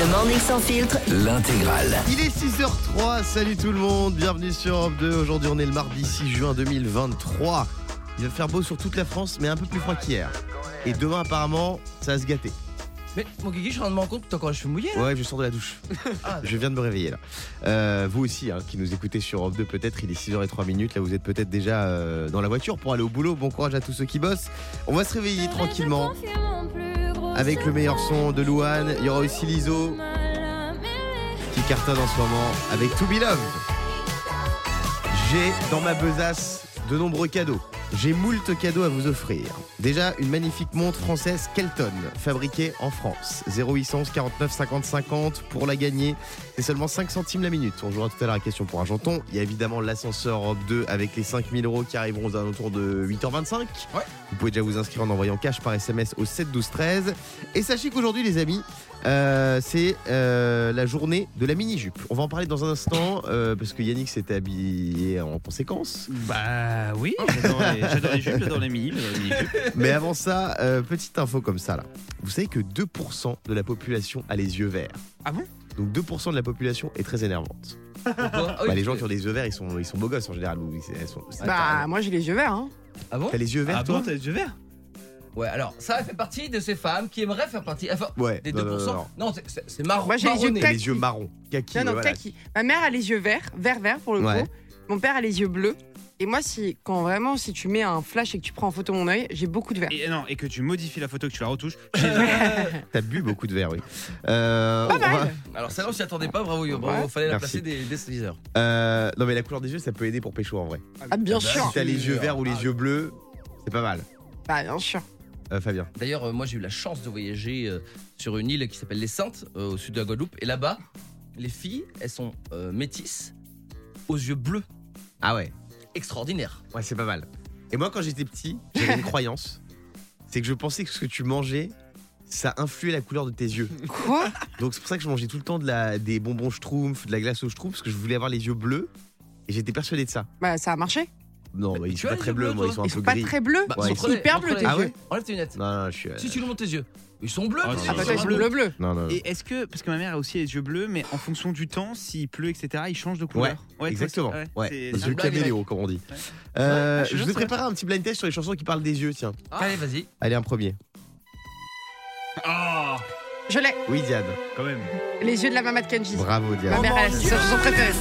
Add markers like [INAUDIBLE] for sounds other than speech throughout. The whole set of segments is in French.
Le morning sans filtre. L'intégrale. Il est 6h03, salut tout le monde, bienvenue sur Europe 2. Aujourd'hui on est le mardi 6 juin 2023. Il va faire beau sur toute la France, mais un peu plus froid qu'hier. Et demain apparemment, ça va se gâter. Mais mon Guigui, je suis en train de me rendre compte que t'as encore les cheveux mouillés. là. Ouais, je sors de la douche. [LAUGHS] Ah, Je viens de me réveiller là. Euh, vous aussi, hein, qui nous écoutez sur Europe 2, peut-être, il est 6h03 minutes. Là, vous êtes peut-être déjà euh, dans la voiture pour aller au boulot. Bon courage à tous ceux qui bossent. On va se réveiller tranquillement avec le meilleur son de Louane. Il y aura aussi l'ISO qui cartonne en ce moment avec To Be Loved. J'ai dans ma besace de nombreux cadeaux. J'ai moult cadeaux à vous offrir. Déjà, une magnifique montre française Kelton, fabriquée en France. 0811 49 50 50 pour la gagner. C'est seulement 5 centimes la minute. On jouera tout à l'heure à la question pour Argenton. Il y a évidemment l'ascenseur Europe 2 avec les 5000 euros qui arriveront aux alentours de 8h25. Ouais. Vous pouvez déjà vous inscrire en envoyant cash par SMS au 7 12 13. Et sachez qu'aujourd'hui, les amis, euh, c'est euh, la journée de la mini-jupe. On va en parler dans un instant euh, parce que Yannick s'était habillé en conséquence. Bah oui, [LAUGHS] [LAUGHS] j'adore les, jupes, j'adore les mini. Mais avant ça, euh, petite info comme ça là. Vous savez que 2% de la population a les yeux verts. Ah bon? Donc 2% de la population est très énervante. pourquoi? Ah Bah, les gens qui ont des yeux verts, ils sont, ils sont beaux gosses en général. ou ils- elles sont- c'est- Bah, moi j'ai les yeux verts. Hein. Ah bon? T'as les yeux verts Ah toi? bon, t'as les yeux verts? Ouais, alors ça fait partie de ces femmes qui aimeraient faire partie. Enfin, Ouais. des 2%. non, non, non, non. Non, c'est- c'est c'est marron. Moi, j'ai les yeux marronné. T'as Kaki. les yeux marrons. Kaki. Non, non, voilà. kaki. Ma mère a les yeux verts, vert, vert pour le Ouais. coup. Mon père a les yeux bleus. Et moi, si, quand vraiment, si tu mets un flash et que tu prends en photo mon œil, j'ai beaucoup de vert. et, non, et que tu modifies la photo, que tu la retouches. [LAUGHS] T'as bu beaucoup de verre, oui. Euh, Pas on va- mal. Alors celle-là, on s'y attendait pas, bravo, Yo, bravo, Ouais. fallait la Merci. placer des, des teasers. euh, non mais la couleur des yeux, ça peut aider pour pécho en vrai. Ah, bien bah, sûr. Si t'as les yeux verts ou les Ah. yeux bleus, c'est pas mal. Bah, bien sûr. Euh, Fabien. D'ailleurs, euh, moi j'ai eu la chance de voyager euh, sur une île qui s'appelle les Saintes, euh, au sud de la Guadeloupe. Et là-bas, les filles, elles sont euh, métisses, aux yeux bleus. Ah ouais. Extraordinaire. Ouais, c'est pas mal. Et moi, quand j'étais petit, j'avais une [LAUGHS] croyance. C'est que je pensais que ce que tu mangeais, ça influait la couleur de tes yeux. Quoi? Donc c'est pour ça que je mangeais tout le temps de la, des bonbons Schtroumpf, de la glace au Schtroumpf, parce que je voulais avoir les yeux bleus. Et j'étais persuadé de ça. Bah, ça a marché. Non, Mais bah, ils sont as pas les très yeux bleus, bleus, moi, ils sont un Ils peu sont pas gris. très bleus. Bah, Ouais, ils sont hyper bleus tes Ah yeux. ouais Enlève tes lunettes. Non, non, je suis. Si tu nous montres tes yeux. Ils sont bleus. Ah, tes si, yeux, Ah, bah, ils sont bleus. bleu bleu. Non, non, non. Et est-ce que, parce que ma mère a aussi les yeux bleus, mais en fonction du temps, s'il pleut, etc., ils changent de couleur toi Exactement. Ouais, c'est- les c'est yeux blague, caméléo, comme on dit. Ouais. Euh, Ouais, je je vous ai sais. préparé un petit blind test sur les chansons qui parlent des yeux, tiens. Allez, vas-y. Allez, un premier. Ah, Je l'ai. Oui, Diane. quand même. Les yeux de la maman de Kenji. Bravo, Ma Diane. mère, elle, c'est sa chanson préférée.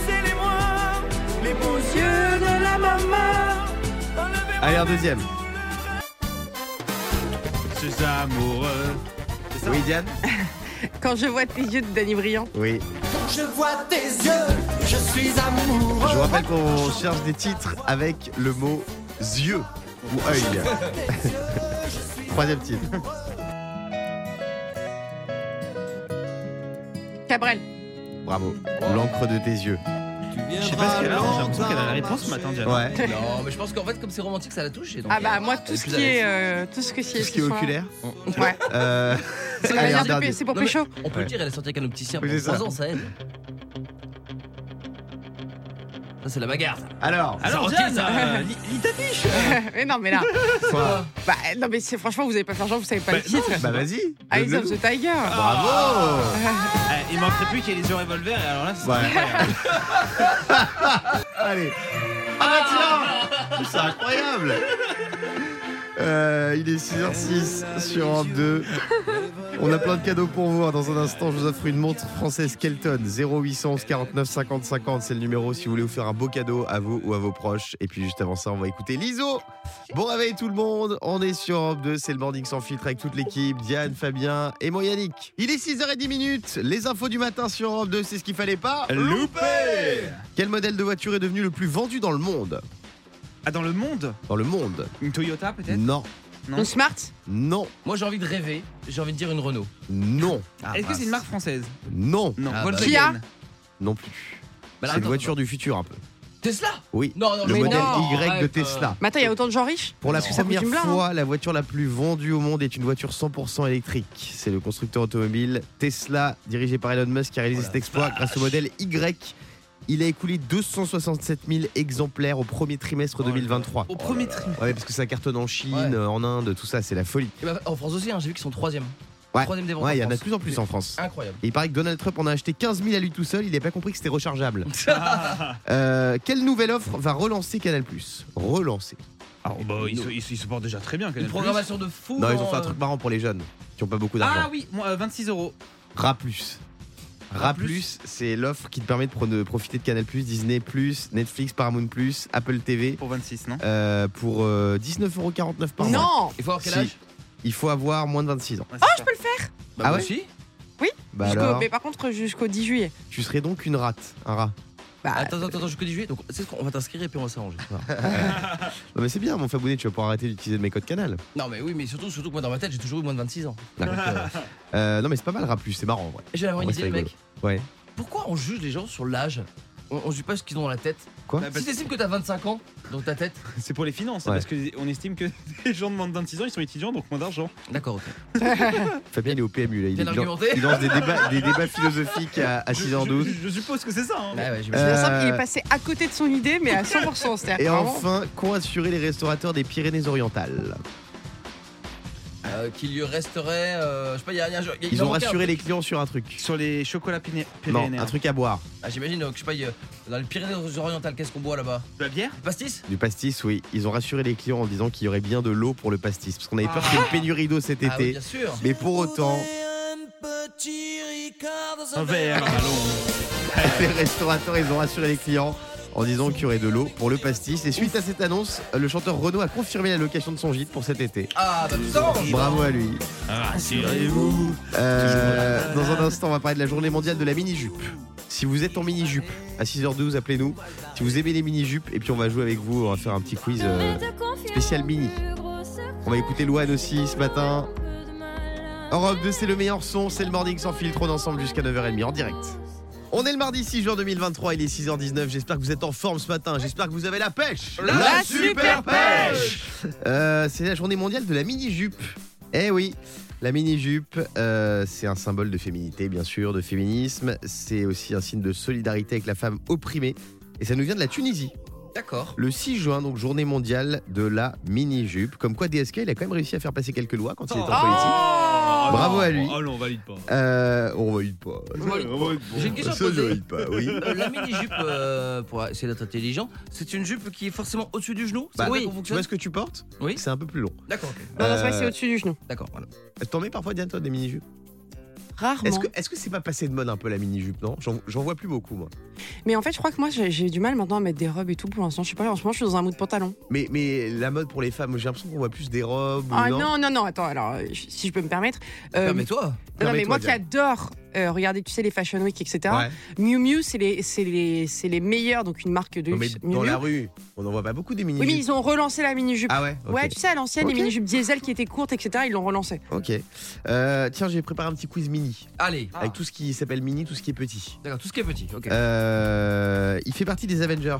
Allez, un deuxième. Ces amoureux. Oui, Diane. [LAUGHS] Quand je vois tes yeux de Danny Briand. Oui. Je vois tes yeux, je suis amoureux. Je vous rappelle qu'on cherche des titres avec le mot yeux ou œil. [LAUGHS] Troisième titre. Cabrel. Bravo. L'encre de tes yeux. Je sais pas ce qu'elle a, j'ai l'impression qu'elle a la réponse ce matin, Diane. Ouais. Non, mais je pense qu'en fait, comme c'est romantique, ça l'a touché. donc, Ah bah euh, moi tout ce qui est euh, tout ce que c'est Tout ce qui est oculaire. Ouais. Euh, C'est allez, un dernier. pour Non, mais pécho. On peut le dire, elle est sortie avec un opticien Oui, pour c'est ça. 3 ans, ça aide. C'est la bagarre. Alors, Alors, ça. euh, lis lis ta fiche. [LAUGHS] mais non mais là, [LAUGHS] quoi bah non mais c'est franchement vous avez pas faire genre vous savez pas Bah, le titre. Bah vas-y. Eyes of the Tiger. Bravo [LAUGHS] Eh, Il manquerait plus qu'il y ait les yeux revolver, et alors là, c'est Ouais. Allez. Ah bah tiens C'est incroyable Euh, il est 6h06 sur Europe 2. On a plein de cadeaux pour vous. hein. Dans un instant, je vous offre une montre française Kelton 0811 49 50 50. C'est le numéro si vous voulez vous faire un beau cadeau à vous ou à vos proches. Et puis juste avant ça, on va écouter l'ISO. Bon réveil tout le monde. On est sur Europe 2. C'est le Morning sans filtre avec toute l'équipe. Diane, Fabien et moi Yannick. Il est 6h10 minutes. Les infos du matin sur Europe 2, c'est ce qu'il fallait pas. Loupé Quel modèle de voiture est devenu le plus vendu dans le monde? Ah, dans le monde? Dans le monde Une Toyota, peut-être? Non, Non. Une smart. non, Moi, j'ai envie de rêver. J'ai envie de dire une Renault. non, Est-ce que c'est une marque française non, Non, Ah, bah, Volkswagen. non plus. Bah, C'est une attends, voiture attends. du futur un peu. Tesla Oui. Non, non, Le mais modèle non, Y de arrête, Tesla. Mais attends, il y a autant de gens riches Pour la ça coûte première une blinde, hein. fois, la voiture la plus vendue au monde est une voiture 100% électrique. C'est le constructeur automobile Tesla, dirigé par Elon Musk, qui a réalisé cet exploit grâce au modèle Y. Il a écoulé 267 000 exemplaires au premier trimestre Oh là là. 2023. Au premier trimestre. Ouais, parce que ça cartonne en Chine, Ouais. en Inde, tout ça, c'est la folie. Et bah, en France aussi, hein, j'ai vu qu'ils sont troisième. Ouais. Troisième des ventes. Ouais, il y en a de France. plus en plus en France. Incroyable. Et il paraît que Donald Trump en a acheté 15 000 à lui tout seul, il n'a pas compris que c'était rechargeable. [LAUGHS] Euh, quelle nouvelle offre va relancer Canal Relancer. Ah, bah, ils, se, ils se- ils se portent déjà très bien. Une Canal+. programmation de fou. Non, ils ont dans, fait un euh, truc marrant pour les jeunes qui n'ont pas beaucoup d'argent. Ah oui, moi, euh, 26 euros. Ra Plus. Ra Plus, c'est l'offre qui te permet de, pro- de profiter de Canal Disney Netflix, Paramount Apple TV Pour 26, non? Euh, pour euh, 19,49€ par mois. Non Il faut avoir quel Si. âge? Il faut avoir moins de 26 ans. Oh, je peux le faire? Bah, Ah ouais aussi. Bah alors, Mais par contre, jusqu'au 10 juillet. tu serais donc une rate, un rat. Bah, Attends, attends, attends, jusqu'au 10 juillet. Donc, c'est ce qu'on on va t'inscrire et puis on va s'arranger. Non [LAUGHS] mais c'est bien, mon Fabonnet, tu vas pouvoir arrêter d'utiliser mes codes canal. Non, mais oui, mais surtout, surtout que moi, dans ma tête, j'ai toujours eu moins de 26 ans. [LAUGHS] Euh, non mais c'est pas mal Ra Plus, c'est marrant. Ouais. J'ai avoir une idée, mec. Ouais. Pourquoi on juge les gens sur l'âge on, on juge pas ce qu'ils ont dans la tête. Quoi Si t'estimes que t'as 25 ans dans ta tête, [LAUGHS] C'est pour les finances, Ouais. parce qu'on estime que [LAUGHS] les gens de moins de 26 ans, ils sont étudiants, donc moins d'argent. d'accord, ok. [LAUGHS] Fabien il est au PMU là, il, Bien il- argumenté. il lance des débats, des débats philosophiques à, à Je- 6h12. Je, je suppose que c'est ça. hein. Ouais, ouais, j'imagine. Euh, simple, il est passé à côté de son idée, mais à 100%. C'est-à-dire Et vraiment- enfin, qu'ont assuré les restaurateurs des Pyrénées-Orientales Euh, Qu'il lui resterait. euh, je sais pas, il y a, il y a un jeu- il y a- il Ils en ont manquait un rassuré les clients sur un truc. Sur les chocolats Non, pyrénéens. un truc à boire. Ah, J'imagine, euh, que je sais pas, il y a- dans les Pyrénées-Orientales, qu'est-ce qu'on boit là-bas? De la bière? Du pastis? Du pastis, oui. Ils ont rassuré les clients en disant qu'il y aurait bien de l'eau pour le pastis. Parce qu'on avait peur qu'il y ait une pénurie d'eau cet Ah oui, été. bien sûr. Mais pour autant, Un verre, allons. [LAUGHS] les restaurateurs, ils ont rassuré les clients en disant qu'il y aurait de l'eau pour le pastis. Et suite à cette annonce, le chanteur Renaud a confirmé la location de son gîte pour cet été. Ah, bah. Bravo à lui. Rassurez-vous. Euh, dans un instant, on va parler de la journée mondiale de la mini-jupe. Si vous êtes en mini-jupe, à 6h12, appelez-nous. Si vous aimez les mini-jupes, et puis on va jouer avec vous, on va faire un petit quiz euh, spécial mini. On va écouter Loane aussi ce matin. Europe 2, c'est le meilleur son, c'est le morning sans filtre, on ensemble jusqu'à 9h30 en direct. On est le mardi 6 juin 2023, il est 6h19, j'espère que vous êtes en forme ce matin, j'espère que vous avez la pêche La super pêche Euh, C'est la journée mondiale de la mini-jupe. Eh oui, la mini-jupe, euh, c'est un symbole de féminité, bien sûr, de féminisme. C'est aussi un signe de solidarité avec la femme opprimée. Et ça nous vient de la Tunisie. D'accord. Le 6 juin, donc journée mondiale de la mini-jupe. Comme quoi DSK, il a quand même réussi à faire passer quelques lois quand il était en Oh. politique. Ah Bravo non, à lui. Ah non, on valide pas. Euh, on valide pas. J'ai une question à Ça, je poser. valide pas, oui. Euh, la mini-jupe, euh, pour essayer d'être intelligent, c'est une jupe qui est forcément au-dessus du genou? C'est Bah, comme ça oui. qu'on Tu fonctionne? vois ce que tu portes? Oui. C'est un peu plus long. D'accord, ok. Non, non, c'est vrai que Euh, c'est au-dessus du genou. D'accord, voilà. T'en mets parfois, Diane, toi, des mini-jupes Rarement. Est-ce que est-ce que c'est pas passé de mode un peu la mini-jupe, non? J'en vois plus beaucoup, moi. Mais en fait, je crois que moi, j'ai du mal maintenant à mettre des robes et tout pour l'instant. Je sais pas, en ce moment, je suis dans un mood pantalon. Mais, mais la mode pour les femmes, j'ai l'impression qu'on voit plus des robes. Ah non, non, non, non, attends, alors, euh, si je peux me permettre. euh, Permets-toi. non, mais moi qui adore euh, regarder, tu sais, les Fashion Week, etc. Ouais. Miu Miu, c'est les, c'est les, c'est les meilleurs, donc une marque de Non, mais luxe. dans Miu la rue, on n'en voit pas beaucoup des Oui, mini-jupes. mais ils ont relancé la mini-jupe. Ah ouais. Ouais, tu sais, à l'ancienne, les mini-jupes diesel qui étaient courtes, etc., ils l'ont relancé. Ok. Euh, tiens, j'ai préparé un petit quiz mini. Allez. Avec tout ce qui s'appelle mini, tout ce qui est petit. D'accord, tout ce qui est petit. Ok. Euh, il fait partie des Avengers.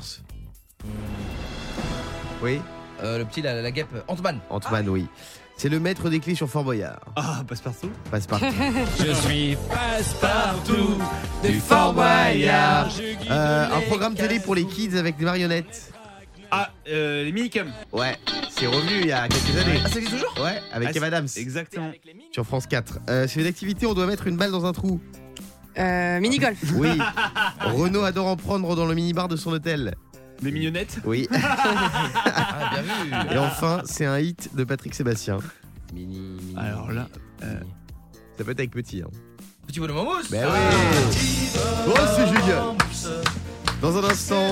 Oui, Euh, le petit, la, la guêpe, Ant-Man. Ant-Man, oui. C'est le maître des clés sur Fort Boyard. Ah, passe-partout. Passe partout. [LAUGHS] Je suis passe-partout du Fort Boyard. Euh, un programme télé pour les kids avec des marionnettes. Ah, euh, les minicums. Ouais, c'est revenu il y a quelques années. Ah, ça existe toujours? Ouais, avec Ah, Kev Adams Exactement. sur France 4. Euh, c'est une activité, on doit mettre une balle dans un trou. Euh, mini-golf. Oui. [LAUGHS] Renaud adore en prendre dans le minibar de son hôtel. Les mignonnettes. Oui. [LAUGHS] Ah, bien vu. Et enfin, c'est un hit de Patrick Sébastien. Mini, mini. Alors là, euh, Ça peut être avec petit. Hein. Petit bonhomme en mousse. Ben oui. Oh, c'est génial. Dans un instant,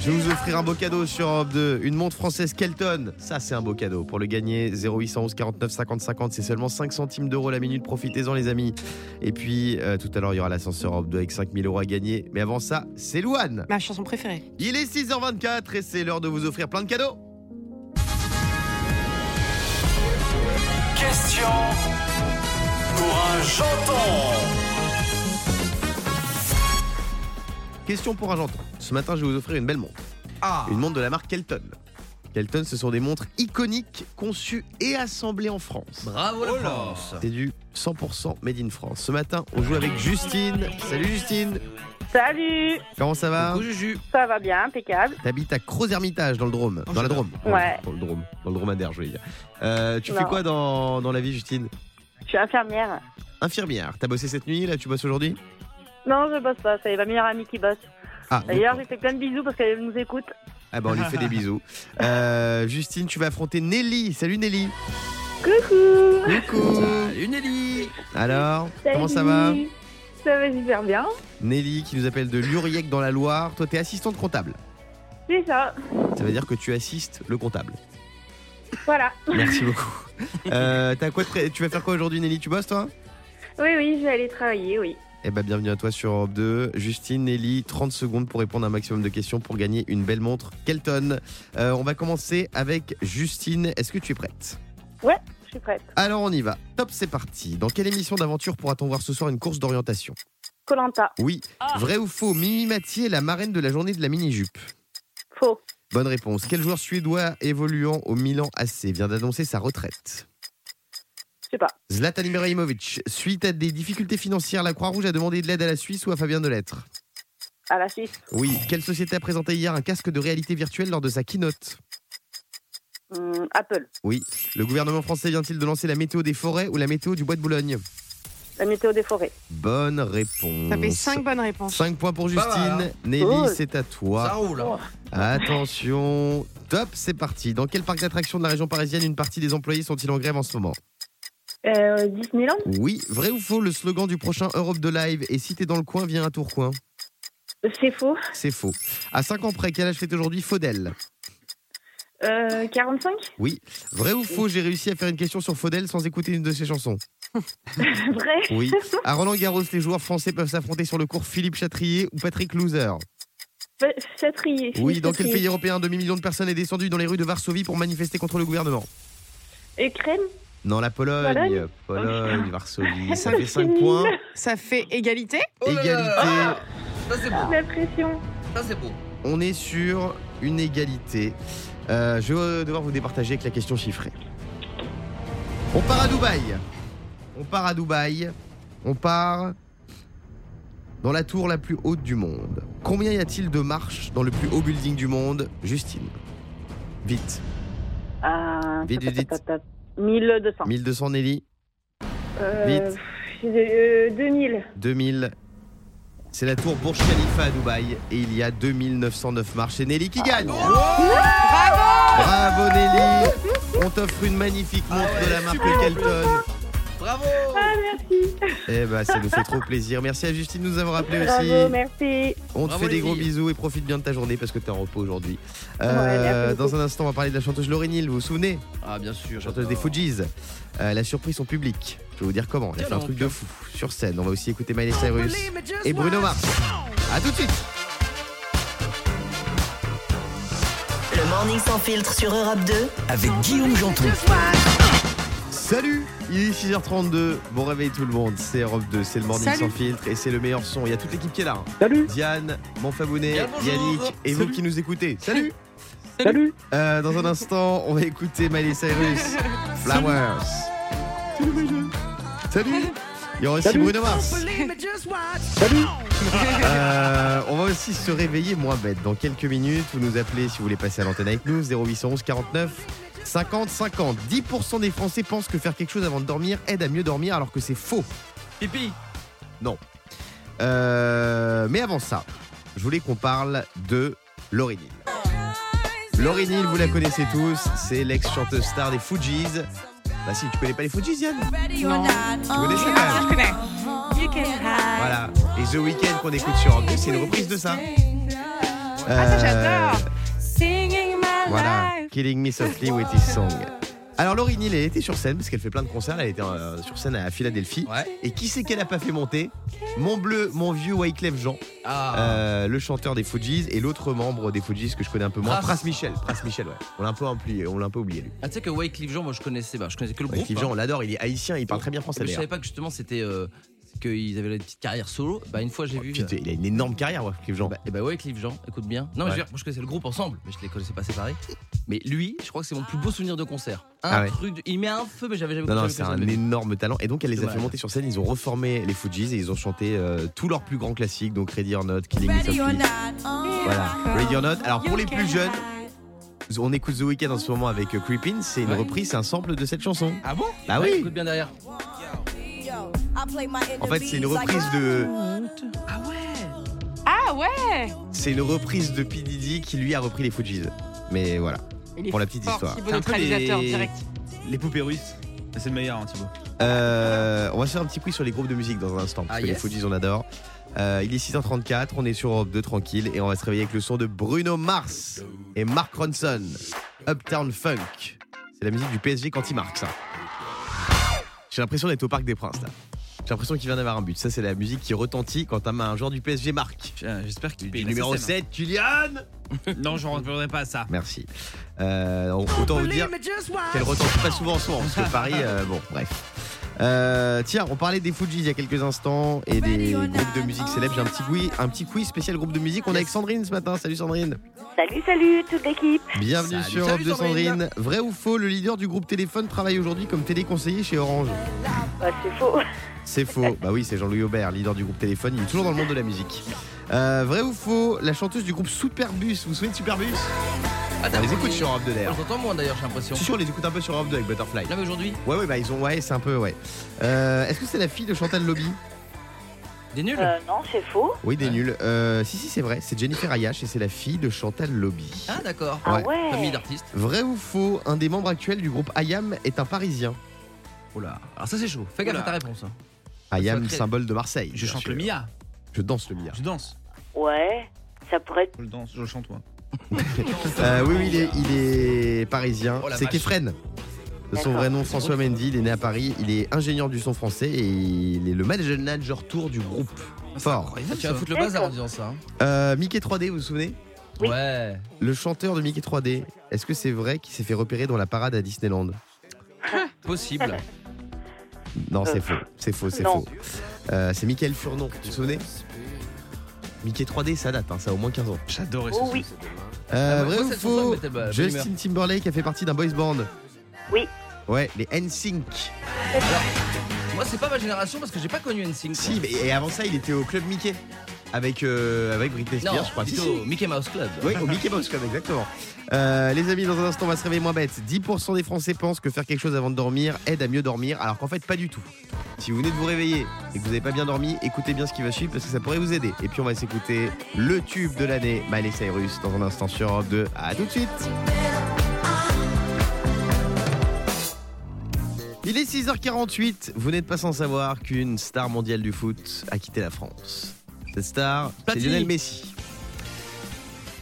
je vais vous offrir un beau cadeau sur Europe 2. Une montre française Kelton. Ça, c'est un beau cadeau. Pour le gagner, 0811 49 50 50. C'est seulement 5 centimes d'euros la minute. Profitez-en, les amis. Et puis, euh, tout à l'heure, il y aura l'ascenseur Europe 2 avec 5000 euros à gagner. Mais avant ça, c'est Louane. Ma chanson préférée. Il est 6h24 et c'est l'heure de vous offrir plein de cadeaux. Question pour un janton. Question pour un janton. Ce matin, je vais vous offrir une belle montre. Ah. Une montre de la marque Kelton. Kelton, ce sont des montres iconiques conçues et assemblées en France. Bravo la Oh. France. C'est du 100% made in France. Ce matin, on joue avec Justine. Salut Justine. Salut, Comment ça va Coucou Juju. ça va bien, impeccable. T'habites à Crozermitage dans le Drôme. Oh, dans la. Drôme. Ouais. Dans le Drôme. Dans le Dromadaire, je voulais dire. Euh, tu fais quoi dans, dans la vie, Justine? Je suis infirmière. infirmière. T'as bossé cette nuit, là, tu bosses aujourd'hui? Non, je bosse pas. C'est ma meilleure amie qui bosse. Ah, D'ailleurs, j'ai fait plein de bisous parce qu'elle nous écoute. ah bah on lui fait des bisous. [LAUGHS] Euh, Justine, tu vas affronter Nelly. Salut Nelly. Coucou Coucou. Salut Nelly Alors, comment ça va. Ça va super bien. Nelly qui nous appelle de Luriec dans la Loire. Toi, t'es assistante comptable. C'est ça. Ça veut dire que tu assistes le comptable. Voilà. Merci [LAUGHS] beaucoup. Euh, t'as quoi de pré- Tu vas faire quoi aujourd'hui, Nelly? Tu bosses, toi? Oui, oui, je vais aller travailler, oui. Eh ben, bienvenue à toi sur Europe 2. Justine, Nelly, 30 secondes pour répondre à un maximum de questions pour gagner une belle montre Kelton. Euh, on va commencer avec Justine. Est-ce que tu es prête? Je suis prête. Alors, on y va. Top, c'est parti. Dans quelle émission d'aventure pourra-t-on voir ce soir une course d'orientation? Colanta. Oui. Vrai ou faux? Mimi Mathieu est la marraine de la journée de la mini-jupe. Faux. Bonne réponse. Quel joueur suédois évoluant au Milan AC vient d'annoncer sa retraite? Sais pas. Zlatan Ibrahimovic. Suite à des difficultés financières, la Croix-Rouge a demandé de l'aide à la Suisse ou à Fabien Delettre À la Suisse. Oui. Quelle société a présenté hier un casque de réalité virtuelle lors de sa keynote Hum, Apple. Oui. Le gouvernement français vient-il de lancer la météo des forêts ou la météo du bois de Boulogne La météo des forêts. Bonne réponse. Ça fait 5 bonnes réponses. 5 points pour Justine. hein. Nelly, c'est à Ça toi. roule hein. Attention. Top, c'est parti. Dans quel parc d'attractions de la région parisienne une partie des employés sont-ils en grève en ce moment Euh, Disneyland Oui. Vrai ou faux, le slogan du prochain Europe de Live est si t'es dans le coin, viens à Tourcoing C'est faux. C'est faux. À 5 ans près, quel âge fait aujourd'hui Faudel? Euh, 45 Vrai ou faux, j'ai réussi à faire une question sur Faudel sans écouter une de ses chansons? [LAUGHS] Vrai Oui. À Roland Garros, les joueurs français peuvent s'affronter sur le cours Philippe Chatrier ou Patrick Loser? Châtrier. Oui, dans quel pays européen un demi-million de personnes est descendu dans les rues de Varsovie pour manifester contre le gouvernement? Ukraine Non, la Pologne. Pologne Pologne, Varsovie. [LAUGHS] Ça Oh, fait 5 c'est points. Ça fait égalité Oh là là. Égalité. Ça c'est beau, La pression. ça c'est beau. On est sur une égalité. Euh, je vais devoir vous départager avec la question chiffrée. On part à Dubaï. On part à Dubaï. On part dans la tour la plus haute du monde. Combien y a-t-il de marches dans le plus haut building du monde? Justine. Vite. Ah, Vite, vite, vite. 1200. 1200 Nelly. Euh, Vite. euh, 2000. 2000. C'est la tour Burj Khalifa à Dubaï et il y a 2909 marches. C'est Nelly qui gagne. Bravo Nelly. On t'offre une magnifique montre Ah ouais, de la marque. Kelton. Bravo Ah, merci. Eh ben, ça nous fait trop plaisir. Merci à Justine de nous avoir appelé aussi. Bravo, merci. On te Bravo, fait des les gros filles. bisous et profite bien de ta journée parce que t'es en repos aujourd'hui. Ouais, Euh, merci dans un instant, on va parler de la chanteuse Lauryn Hill. Vous vous souvenez? Ah bien sûr. Chanteuse des j'adore. Fujis. Euh, elle a surpris son public. Je vais vous dire comment. Elle a fait un truc de fou sur scène. On va aussi écouter Miley Cyrus et Bruno Mars. À tout de suite. Le morning sans filtre sur Europe 2. Avec Guillaume Janton. Salut Il est 6h32, bon réveil tout le monde, c'est Europe 2, c'est le Morning Salut. sans filtre et c'est le meilleur son. Il y a toute l'équipe qui est là. hein. Salut. Diane, Monfabounet, Bien, bonjour. Yannick et vous qui nous écoutez. Salut Salut. Euh, Dans un instant, on va écouter Miley Cyrus, Flowers. Salut Il y aura aussi Salut. Bruno Mars. Salut. Euh, on va aussi se réveiller moins bête dans quelques minutes. Vous nous appelez si vous voulez passer à l'antenne avec nous 0811 49 50 50. 10% des Français pensent que faire quelque chose avant de dormir aide à mieux dormir alors que c'est faux. Pipi. Euh, mais avant ça, je voulais qu'on parle de Lauryn Hill. Lauryn Hill, vous la connaissez tous, c'est l'ex-chanteuse star des Fujis. Bah si, tu connais pas les Fujis, Yann? Non. Tu connais ça Je connais. Voilà. Et The Weeknd qu'on écoute sur Europe 2, c'est une reprise de ça. Ah, ça, j'adore. Voilà, Killing Me Softly with His Song. Alors Lauryn Hill, elle était sur scène parce qu'elle fait plein de concerts. Elle était euh, sur scène à Philadelphie. Ouais. Et qui c'est qu'elle a pas fait monter? Mon bleu, mon vieux Wyclef Jean, Ah. euh, le chanteur des Fujis, et l'autre membre des Fujis que je connais un peu moins, Pras. Pras Michel. Pras Michel, ouais. On l'a un peu oublié, on l'a un peu oublié lui. Ah, tu sais que Wycliffe Jean, moi je connaissais, bah, je connaissais que le groupe. Wyclef hein. Jean, on l'adore. Il est haïtien, il parle très bien français Mais je savais pas que justement c'était euh, qu'ils avaient une petite carrière solo. Bah une fois j'ai vu. Puis, il a une énorme carrière, Wyclef Jean. Bah, et bah ouais, Cliff Jean, écoute bien. Non, mais Ouais. je veux dire, moi je connaissais le groupe ensemble, mais je les connaissais pas séparés. Mais lui, je crois que c'est mon plus beau souvenir de concert. Un Ah ouais. truc, de- il met un feu, mais j'avais jamais Non, non, jamais c'est vu ça un de ma vie. énorme talent. Et donc, elle les a Dommage. fait monter sur scène. Ils ont reformé les Fujis et ils ont chanté euh, tous leurs plus grands classiques. Donc, Ready or Not, Killing Me Softly. Voilà, Ready or Not. Alors, pour les plus jeunes, on écoute The Weeknd en ce moment avec euh, Creepin. C'est une Ouais. reprise, c'est un sample de cette chanson. Ah bon? Bah oui. Écoute bien derrière. En fait, c'est une reprise de. Ah ouais Ah ouais C'est une reprise de P. Diddy qui lui a repris les Fujis. Mais voilà. Pour la petite fort, histoire. Thibaut, C'est un notre peu les- réalisateur direct. Les poupées russes. C'est le meilleur, hein, Thibaut. Euh, on va se faire un petit quiz sur les groupes de musique dans un instant. Parce Ah, que les. Fujis, on adore. Euh, il est 6h34, on est sur Europe 2 tranquille et on va se réveiller avec le son de Bruno Mars et Mark Ronson. Uptown Funk. C'est la musique du PSG quand il marque ça. J'ai l'impression d'être au Parc des Princes là. J'ai l'impression qu'il vient d'avoir un but. Ça, c'est la musique qui retentit quand un, un joueur du PSG marque. Euh, J'espère qu'il paye numéro SSM. 7, Kylian [LAUGHS] Non, je ne rentrerai pas à ça. Merci. Euh, autant vous dire qu'elle retentit pas souvent en son, parce que Paris, euh, bon, bref. Euh, tiens, on parlait des Fujis il y a quelques instants et des groupes de musique célèbres. J'ai un petit quiz, un petit quiz spécial groupe de musique. On est avec Sandrine ce matin. Salut Sandrine. Salut, salut, toute l'équipe. Bienvenue Salut, sur salut, Europe de Sandrine. Sandrine. Vrai ou faux, le leader du groupe Téléphone travaille aujourd'hui comme téléconseiller chez Orange Bah, c'est faux. C'est faux. Bah oui, c'est Jean-Louis Aubert, leader du groupe Téléphone. Il est toujours dans le monde de la musique. Euh, vrai ou faux, la chanteuse du groupe Superbus. Vous vous souvenez de Superbus? Ah, On les écoute sur Europe 2 On d'ailleurs. les entend moins d'ailleurs, j'ai l'impression. Suis sûr, on les écoute un peu sur Europe 2 avec Butterfly. Là, mais aujourd'hui, Ouais, ouais, bah ils ont, ouais, c'est un peu, ouais. Euh, Est-ce que c'est la fille de Chantal Lobby? Des nuls? Euh, non, c'est faux. Oui, des nuls. Euh, si, si, c'est vrai. C'est Jennifer Ayash et c'est la fille de Chantal Lobby. Ah, d'accord. Ah Ouais. ouais. Famille d'artistes. Vrai ou faux, un des membres actuels du groupe IAM est un Parisien. Oh là. Alors, ça, c'est chaud. Fais gaffe à Oula. ta réponse. hein. IAM, Sacré. symbole de Marseille. Je bien chante sûr. le Mia. Je danse le Mia. Je danse. Ouais, ça pourrait être. Je le danse, je le chante, moi. Euh, oui, oui, il est, il est parisien. Oh c'est. Kefren. De son vrai nom, François Mendy. Il est né à Paris. Il est ingénieur du son français et il est le manager tour du groupe. Fort. Tu vas foutre le bazar en disant ça. hein. Euh, Mickey 3D, vous vous souvenez? Oui. Ouais. Le chanteur de Mickey 3D, est-ce que c'est vrai qu'il s'est fait repérer dans la parade à Disneyland? [LAUGHS] Possible. Non, c'est faux. C'est faux, c'est faux. Euh, c'est Michael Furnon, vous vous souvenez? Mickey 3D, ça date, hein, ça a au moins 15 ans. J'adorais Oh ce oui. son. Euh, Ah, vrai moi, ou cette chanson me faux Justin Timberlake a fait partie d'un boys band Oui. Ouais, les NSYNC. Moi, c'est pas ma génération parce que j'ai pas connu NSYNC. Si, mais et avant ça, il était au club Mickey. Avec, euh, avec Britney Spears, Non, je crois. Si, plutôt si. Mickey Mouse Club. Oui, au Mickey Mouse Club, exactement. Euh, les amis, dans un instant, on va se réveiller moins bête. 10% des Français pensent que faire quelque chose avant de dormir aide à mieux dormir, alors qu'en fait, pas du tout. Si vous venez de vous réveiller et que vous n'avez pas bien dormi, écoutez bien ce qui va suivre parce que ça pourrait vous aider. Et puis, on va s'écouter le tube de l'année, Miley Cyrus, dans un instant sur Europe 2. À tout de suite. Il est 6h48. Vous n'êtes pas sans savoir qu'une star mondiale du foot a quitté la France. Cette star, c'est. Lionel Messi.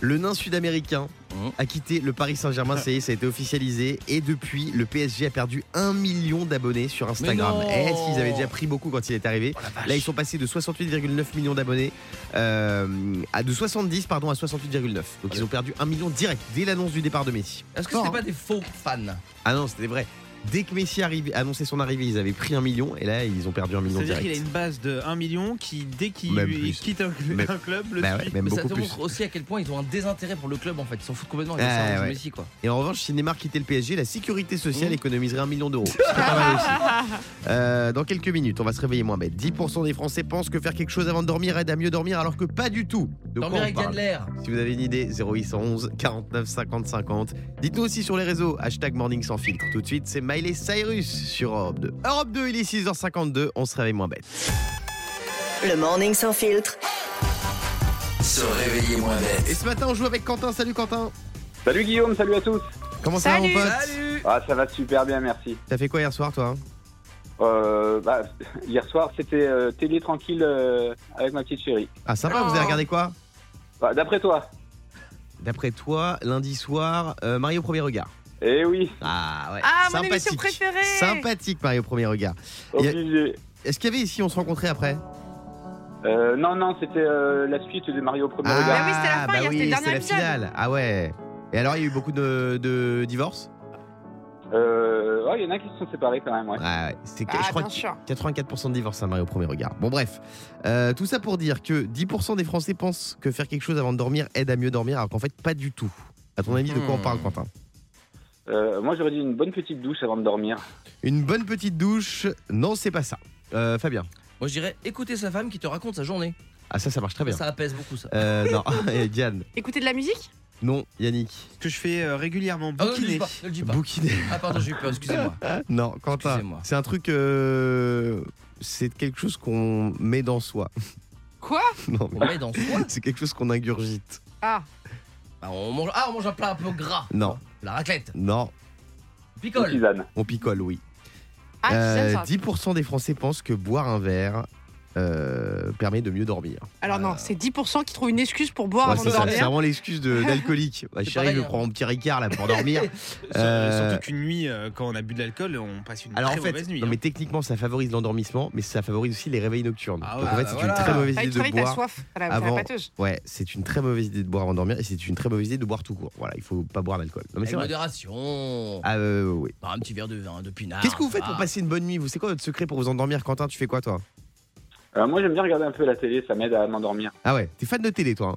Le nain sud-américain Mhm. a quitté le Paris Saint-Germain, ça y est, ça a été officialisé. Et depuis, le PSG a perdu un million d'abonnés sur Instagram. Eh, s'ils avaient déjà pris beaucoup quand il est arrivé. Là, ils sont passés de 68,9 millions d'abonnés euh, à de 70 pardon à 68,9. Donc ils ont perdu un million direct dès l'annonce du départ de Messi. Est-ce que c'était hein pas des faux fans? Ah non, c'était vrai. Dès que Messi arrivait, annonçait son arrivée, ils avaient pris un million et là ils ont perdu un million C'est-à-dire direct. qu'il a une base de 1 million qui, dès qu'il Même quitte un, Même- un club, le Bah ouais, même Mais ça te montre aussi à quel point ils ont un désintérêt pour le club en fait. Ils s'en foutent complètement. Ouais. Messi quoi. Et en revanche, si Neymar quittait le PSG, la sécurité sociale Mmh. économiserait un million d'euros. [LAUGHS] Euh, dans quelques minutes, on va se réveiller moins bête. 10% des Français pensent que faire quelque chose avant de dormir aide à mieux dormir, alors que pas du tout. De Dormir avec parle Gadler. Si vous avez une idée, 0811 49 50 50. Dites-nous aussi sur les réseaux, hashtag morning sans filtre. Tout de suite, c'est Miley Cyrus sur Europe 2. Europe 2, il est 6h52, on se réveille moins bête. Le morning sans filtre. Se réveiller moins bête. Et ce matin, on joue avec Quentin. Salut Quentin. Salut Guillaume, salut à tous. Comment ça va mon pote Salut Ah, ça va super bien, merci. T'as fait quoi hier soir toi Euh, bah, [LAUGHS] hier soir, c'était euh, télé tranquille euh, avec ma petite chérie. Ah sympa, vous avez regardé quoi Bah, D'après toi D'après toi, lundi soir, euh, Mario Premier Regard. Eh oui, Ah ouais. Ah, mon émission préférée. Sympathique Mario Premier Regard. Obligé. Est-ce qu'il y avait ici on se rencontrait après Euh, non, non, c'était euh, la suite de Mario au premier regard. Ah oui, c'était la fin, bah oui, c'était la finale. Ah ouais. Et alors il y a eu beaucoup de, de divorces Euh, ouais, il y en a qui se sont séparés quand même, ouais. Ouais, ouais. C'est Ah, je crois bien que sûr. 84% de divorces à Mario au premier regard. Bon bref, Euh, tout ça pour dire que 10% des Français pensent que faire quelque chose avant de dormir aide à mieux dormir, alors qu'en fait pas du tout. À ton avis, de quoi on Hmm. parle, Quentin? Euh, moi, j'aurais dit une bonne petite douche avant de dormir. Une bonne petite douche Non, c'est pas ça. Euh, Fabien. Moi je dirais écouter sa femme qui te raconte sa journée. Ah ça, ça marche très bien. Ça apaise beaucoup ça. Euh, non, [LAUGHS] Et Diane. Écouter de la musique? Non, Yannick. Ce que je fais euh, régulièrement, Ah, ne le dis bouquiner. pas, ne le dis pas. Bouquiner. Ah pardon, j'ai eu peur, excusez-moi. [LAUGHS] Non, Quentin. Excusez-moi. C'est un truc. euh, c'est quelque chose qu'on met dans soi. [LAUGHS] Quoi? Non, On mais met dans soi? c'est quelque chose qu'on ingurgite. Ah, Bah, on mange, ah, on mange un plat un peu gras. Non, La raclette. non, Une Picole. tisane. on picole, oui. ah Euh. 10% des Français pensent que boire un verre euh, permet de mieux dormir. Alors non, c'est 10% qui trouvent une excuse pour boire Ouais, avant de ça, c'est dormir. vraiment l'excuse [LAUGHS] d'alcoolique. Bah, chérie, je hein. prends mon petit Ricard là pour dormir. [LAUGHS] Sur- Euh, Surtout qu'une nuit, euh, quand on a bu de l'alcool, on passe une Alors en très fait, mauvaise nuit. non, hein. mais techniquement, ça favorise l'endormissement, mais ça favorise aussi les réveils nocturnes. Ah Donc en fait, bah c'est voilà. une très mauvaise Bah, idée de boire. soif la, la avant. Ouais, c'est une très mauvaise idée de boire avant de dormir et c'est une très mauvaise idée de boire tout court. Voilà, il faut pas boire d'alcool. Non mais c'est modération. Ah euh, oui. Bah, un petit verre de vin, de pinard. Qu'est-ce que vous faites pour passer une bonne nuit Vous? C'est quoi votre secret pour vous endormir? Quentin, tu fais quoi toi? Euh, moi, j'aime bien regarder un peu la télé, ça m'aide à m'endormir. Ah ouais, t'es fan de télé toi. hein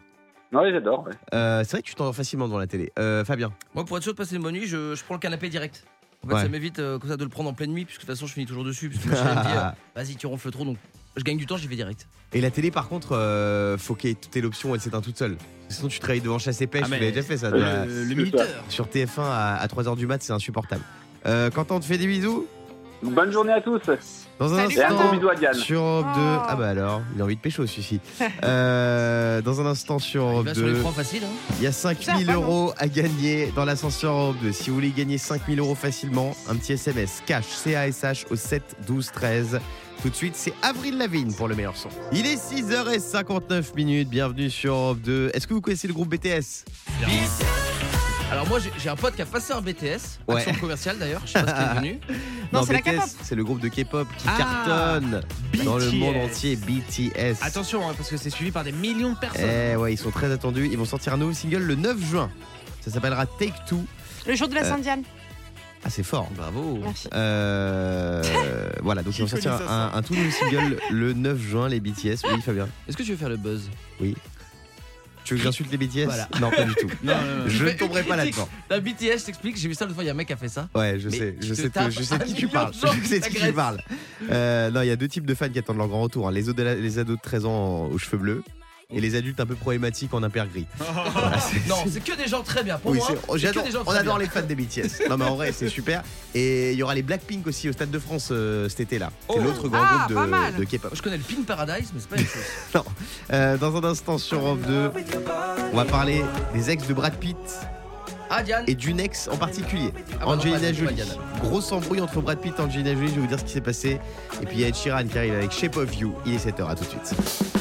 Non, ouais, j'adore. ouais. Euh, c'est vrai que tu t'endors facilement devant la télé. Euh, Fabien. Moi, pour être sûr de passer une bonne nuit, je, je prends le canapé direct. En fait, Ouais. ça m'évite euh, comme ça de le prendre en pleine nuit, puisque de toute façon, je finis toujours dessus. Puisque me [LAUGHS] vas-y, tu ronfles trop, donc je gagne du temps, j'y vais direct. Et la télé par contre, euh, faut qu'il y ait l'option, elle s'éteint toute seule. Sinon tu travailles devant chasse et pêche, Ah, mais- l'avez déjà fait ça. Euh, la- le, le c'est minuteur. Sur TF1 à, à 3h du mat, c'est insupportable. Euh, Quentin, on te fait des bisous Bonne journée à tous. Dans un Salut, un instant. gros bisou à Diane. Sur Europe 2. Oh. Ah bah alors, il a envie de pécho celui-ci. [LAUGHS] Euh, dans un instant sur Europe va sur les 2, francs faciles. Hein. il y a 5000 Ça, euros à gagner dans l'ascenseur Europe 2. Si vous voulez gagner 5000 euros facilement, un petit SMS cash CASH au 7 12 13. Tout de suite, c'est Avril Lavigne pour le meilleur son. Il est 6h59 minutes. Bienvenue sur Europe 2. Est-ce que vous connaissez le groupe BTS Alors, moi, j'ai un pote qui a passé un BTS, Ouais. action commerciale d'ailleurs, je sais pas ce qu'il est devenu. [LAUGHS] Non, c'est la BTS, K-pop. c'est le groupe de K-pop qui Ah, cartonne dans le monde entier. BTS. Attention, hein, parce que c'est suivi par des millions de personnes. Eh ouais, ils sont très attendus. Ils vont sortir un nouveau single le 9 juin. Ça s'appellera Take Two. Le jour de la Euh, Saint-Diane. Ah, c'est fort. Bravo. Merci. Euh, [LAUGHS] voilà, donc ils vont sortir ça, un, un tout nouveau single le 9 juin, les BTS. Oui, Fabien. Est-ce que tu veux faire le buzz? Tu veux que j'insulte les BTS Voilà. Non, pas du tout. [LAUGHS] Non, non, non. Je ne tomberai pas là-dedans. La BTS, t'explique, j'ai vu ça l'autre fois, il y a un mec qui a fait ça. Ouais, je Mais sais, je sais, de- je sais de un qui tu parles. Je sais de qui tu parles. Euh, non, il y a deux types de fans qui attendent leur grand retour. hein. Les, les ados de 13 ans aux cheveux bleus et les adultes un peu problématiques en impair gris. [LAUGHS] Voilà, c'est- Non, c'est que des gens très bien. Pour Oui, moi, j'adore- des gens on adore bien. les fans des [LAUGHS] BTS. Non mais en vrai c'est super. Et il y aura les Blackpink aussi au Stade de France euh, cet été là. C'est Oh. l'autre grand Ah, groupe de, K-pop. Je connais le Pin Paradise, mais c'est pas une chose. [LAUGHS] Euh, dans un instant sur Europe 2, on va parler des ex de Brad Pitt Ah, et d'une ex en particulier. Ah bah non, Angelina Jolie. Grosse embrouille entre Brad Pitt et Angelina Jolie. Je vais vous dire ce qui s'est passé. Et puis il y a Ed Sheeran qui arrive avec Shape of You. Il est 7h à tout de suite.